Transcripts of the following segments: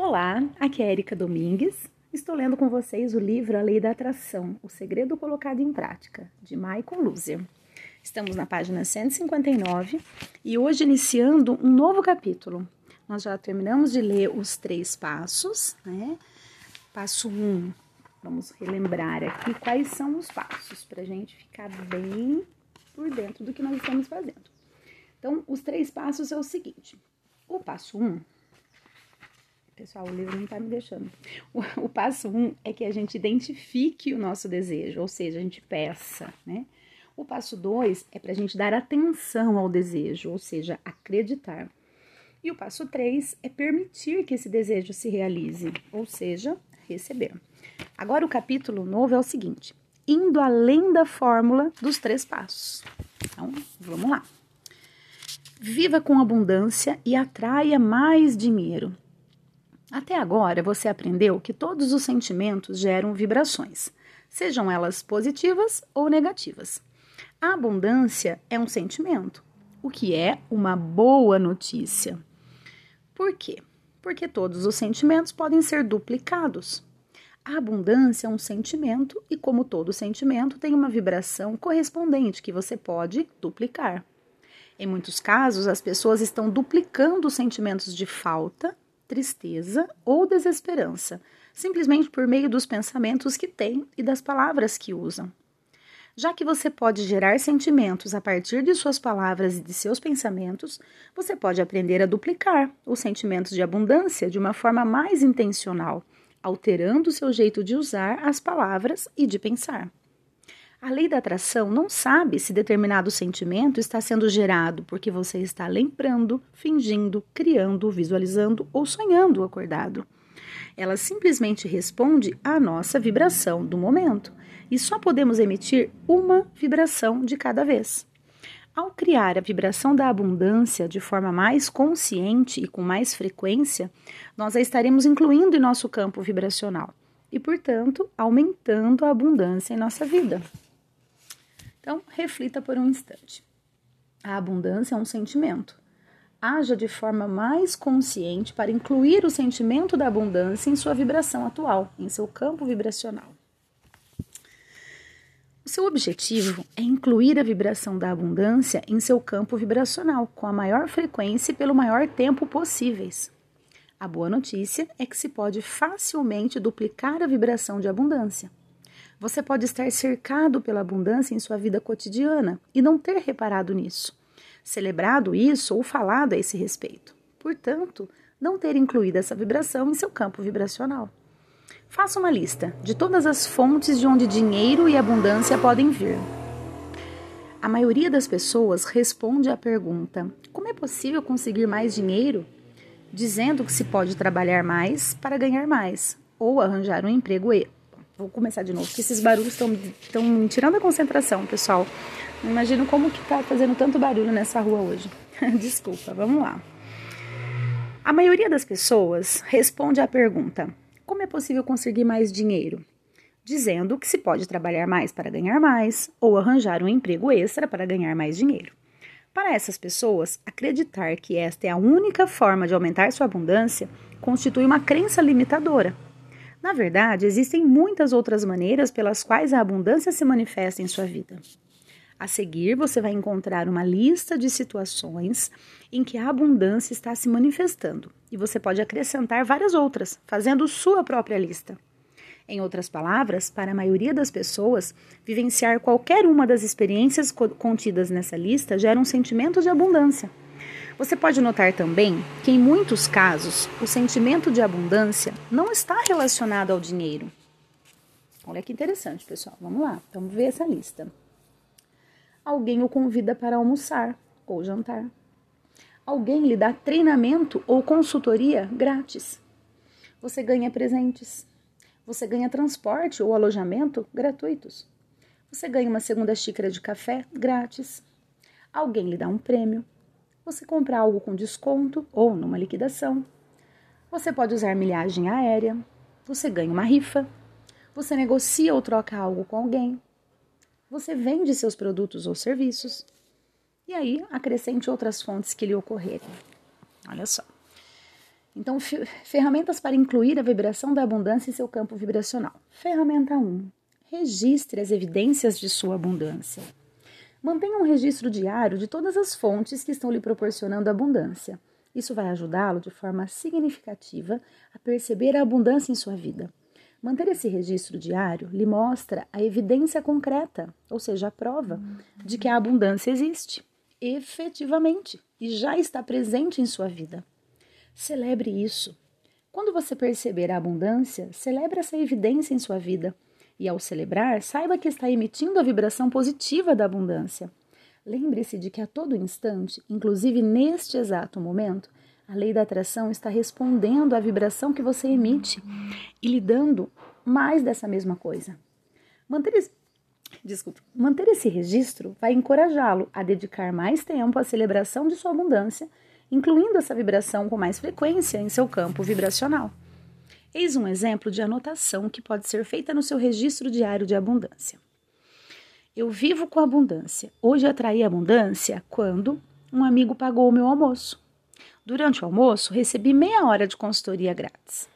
Olá, aqui é Erika Domingues. Estou lendo com vocês o livro A Lei da Atração, O Segredo Colocado em Prática, de Michael Luzer. Estamos na página 159 e hoje iniciando um novo capítulo. Nós já terminamos de ler os três passos, né? Passo 1, um, vamos relembrar aqui quais são os passos para a gente ficar bem por dentro do que nós estamos fazendo. Então, os três passos é o seguinte: o passo 1 um, Pessoal, o livro não está me deixando. O, o, passo um é que a gente identifique o nosso desejo, ou seja, a gente peça, né? O passo dois é para a gente dar atenção ao desejo, ou seja, acreditar. E o passo três é permitir que esse desejo se realize, ou seja, receber. Agora, o capítulo novo é o seguinte: indo além da fórmula dos três passos. Então, vamos lá. Viva com abundância e atraia mais dinheiro. Até agora você aprendeu que todos os sentimentos geram vibrações, sejam elas positivas ou negativas. A abundância é um sentimento, o que é uma boa notícia. Por quê? Porque todos os sentimentos podem ser duplicados. A abundância é um sentimento e, como todo sentimento, tem uma vibração correspondente que você pode duplicar. Em muitos casos, as pessoas estão duplicando os sentimentos de falta, tristeza ou desesperança, simplesmente por meio dos pensamentos que têm e das palavras que usam. Já que você pode gerar sentimentos a partir de suas palavras e de seus pensamentos, você pode aprender a duplicar os sentimentos de abundância de uma forma mais intencional, alterando seu jeito de usar as palavras e de pensar. A lei da atração não sabe se determinado sentimento está sendo gerado porque você está lembrando, fingindo, criando, visualizando ou sonhando acordado. Ela simplesmente responde à nossa vibração do momento e só podemos emitir uma vibração de cada vez. Ao criar a vibração da abundância de forma mais consciente e com mais frequência, nós a estaremos incluindo em nosso campo vibracional e, portanto, aumentando a abundância em nossa vida. Então, reflita por um instante. A abundância é um sentimento. Haja de forma mais consciente para incluir o sentimento da abundância em sua vibração atual, em seu campo vibracional. O seu objetivo é incluir a vibração da abundância em seu campo vibracional com a maior frequência e pelo maior tempo possíveis. A boa notícia é que se pode facilmente duplicar a vibração de abundância. Você pode estar cercado pela abundância em sua vida cotidiana e não ter reparado nisso, celebrado isso ou falado a esse respeito. Portanto, não ter incluído essa vibração em seu campo vibracional. Faça uma lista de todas as fontes de onde dinheiro e abundância podem vir. A maioria das pessoas responde à pergunta: como é possível conseguir mais dinheiro? Dizendo que se pode trabalhar mais para ganhar mais ou arranjar um emprego Vou começar de novo, porque esses barulhos estão me tirando a concentração, pessoal. Não imagino como que tá fazendo tanto barulho nessa rua hoje. Desculpa, vamos lá. A maioria das pessoas responde à pergunta: como é possível conseguir mais dinheiro? Dizendo que se pode trabalhar mais para ganhar mais ou arranjar um emprego extra para ganhar mais dinheiro. Para essas pessoas, acreditar que esta é a única forma de aumentar sua abundância constitui uma crença limitadora na verdade, existem muitas outras maneiras pelas quais a abundância se manifesta em sua vida. A seguir, você vai encontrar uma lista de situações em que a abundância está se manifestando e você pode acrescentar várias outras, fazendo sua própria lista. Em outras palavras, para a maioria das pessoas, vivenciar qualquer uma das experiências contidas nessa lista gera um sentimento de abundância. Você pode notar também que, em muitos casos, o sentimento de abundância não está relacionado ao dinheiro. Olha que interessante, pessoal. Vamos lá, vamos ver essa lista. Alguém o convida para almoçar ou jantar. Alguém lhe dá treinamento ou consultoria grátis. Você ganha presentes. Você ganha transporte ou alojamento gratuitos. Você ganha uma segunda xícara de café grátis. Alguém lhe dá um prêmio você compra algo com desconto ou numa liquidação. Você pode usar milhagem aérea. Você ganha uma rifa. Você negocia ou troca algo com alguém. Você vende seus produtos ou serviços. E aí, acrescente outras fontes que lhe ocorrerem. Olha só. Então, ferramentas para incluir a vibração da abundância em seu campo vibracional. Ferramenta 1. Registre as evidências de sua abundância. Mantenha um registro diário de todas as fontes que estão lhe proporcionando abundância. Isso vai ajudá-lo de forma significativa a perceber a abundância em sua vida. Manter esse registro diário lhe mostra a evidência concreta, ou seja, a prova de que a abundância existe, efetivamente, e já está presente em sua vida. Celebre isso. Quando você perceber a abundância, celebre essa evidência em sua vida. E ao celebrar, saiba que está emitindo a vibração positiva da abundância. Lembre-se de que a todo instante, inclusive neste exato momento, a lei da atração está respondendo à vibração que você emite e lhe dando mais dessa mesma coisa. Manter esse, desculpa, manter esse registro vai encorajá-lo a dedicar mais tempo à celebração de sua abundância, incluindo essa vibração com mais frequência em seu campo vibracional. Eis um exemplo de anotação que pode ser feita no seu registro diário de abundância. Eu vivo com abundância. Hoje atraí abundância quando um amigo pagou o meu almoço. Durante o almoço, recebi meia hora de consultoria grátis.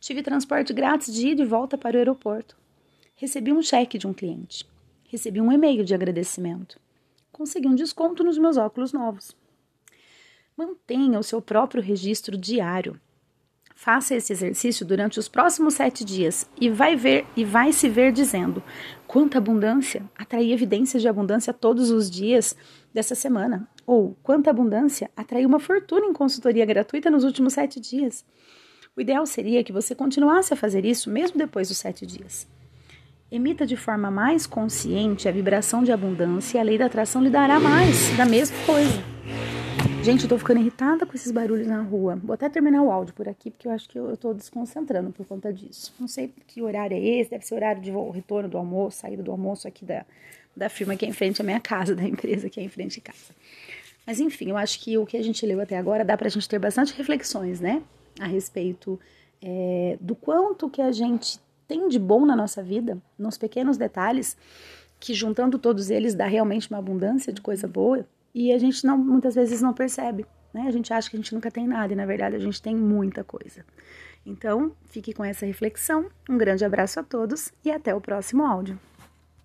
Tive transporte grátis de ida e volta para o aeroporto. Recebi um cheque de um cliente. Recebi um e-mail de agradecimento. Consegui um desconto nos meus óculos novos. Mantenha o seu próprio registro diário. Faça esse exercício durante os próximos sete dias e vai ver e vai se ver dizendo quanta abundância, atrair evidências de abundância todos os dias dessa semana. Ou quanta abundância atraiu uma fortuna em consultoria gratuita nos últimos sete dias. O ideal seria que você continuasse a fazer isso mesmo depois dos sete dias. Emita de forma mais consciente a vibração de abundância e a lei da atração lhe dará mais da mesma coisa. Gente, eu tô ficando irritada com esses barulhos na rua. Vou até terminar o áudio por aqui, porque eu acho que eu, tô desconcentrando por conta disso. Não sei que horário é esse, deve ser horário de retorno do almoço, saída do almoço aqui da, da firma que é em frente à minha casa, da empresa que é em frente à casa. Mas enfim, eu acho que o que a gente leu até agora dá para a gente ter bastante reflexões, né? A respeito é, do quanto que a gente tem de bom na nossa vida, nos pequenos detalhes, que juntando todos eles dá realmente uma abundância de coisa boa e a gente não muitas vezes não percebe, né? A gente acha que a gente nunca tem nada e na verdade a gente tem muita coisa. Então, fique com essa reflexão. Um grande abraço a todos e até o próximo áudio.